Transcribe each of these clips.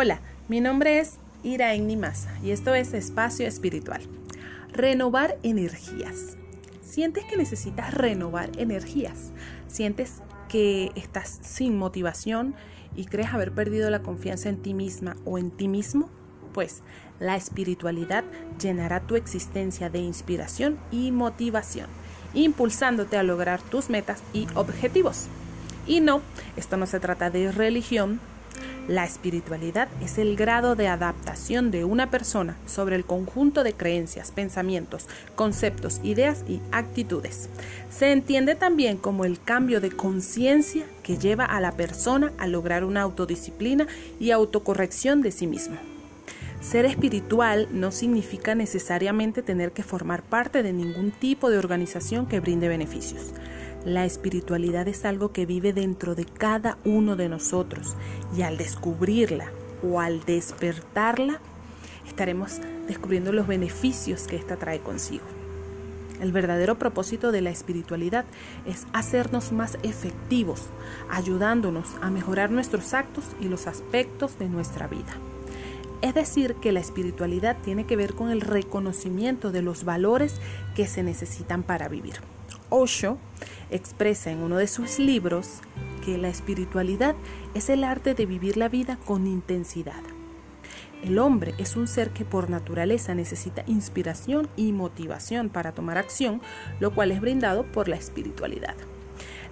Hola, mi nombre es Iraen Nimasa y esto es Espacio Espiritual. Renovar energías. ¿Sientes que necesitas renovar energías? ¿Sientes que estás sin motivación y crees haber perdido la confianza en ti misma o en ti mismo? Pues la espiritualidad llenará tu existencia de inspiración y motivación, impulsándote a lograr tus metas y objetivos. Y no, esto no se trata de religión, la espiritualidad es el grado de adaptación de una persona sobre el conjunto de creencias, pensamientos, conceptos, ideas y actitudes. Se entiende también como el cambio de conciencia que lleva a la persona a lograr una autodisciplina y autocorrección de sí mismo. Ser espiritual no significa necesariamente tener que formar parte de ningún tipo de organización que brinde beneficios. La espiritualidad es algo que vive dentro de cada uno de nosotros y al descubrirla o al despertarla, estaremos descubriendo los beneficios que ésta trae consigo. El verdadero propósito de la espiritualidad es hacernos más efectivos, ayudándonos a mejorar nuestros actos y los aspectos de nuestra vida. Es decir, que la espiritualidad tiene que ver con el reconocimiento de los valores que se necesitan para vivir. Osho expresa en uno de sus libros que la espiritualidad es el arte de vivir la vida con intensidad. El hombre es un ser que por naturaleza necesita inspiración y motivación para tomar acción, lo cual es brindado por la espiritualidad.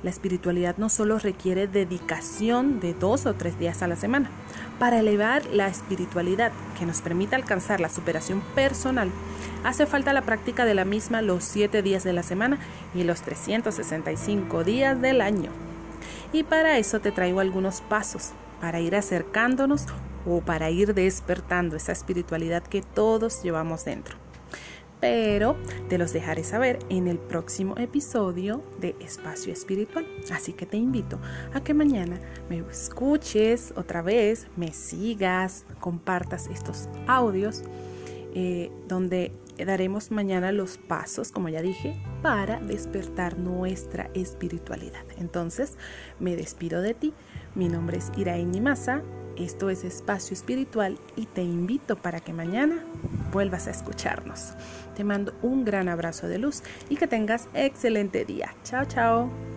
La espiritualidad no solo requiere dedicación de dos o tres días a la semana. Para elevar la espiritualidad que nos permita alcanzar la superación personal, hace falta la práctica de la misma los siete días de la semana y los 365 días del año. Y para eso te traigo algunos pasos para ir acercándonos o para ir despertando esa espiritualidad que todos llevamos dentro pero te los dejaré saber en el próximo episodio de Espacio Espiritual. Así que te invito a que mañana me escuches otra vez, me sigas, compartas estos audios eh, donde daremos mañana los pasos, como ya dije, para despertar nuestra espiritualidad. Entonces, me despido de ti. Mi nombre es Iraín Masa esto es Espacio Espiritual y te invito para que mañana vuelvas a escucharnos. Te mando un gran abrazo de luz y que tengas excelente día. Chao, chao.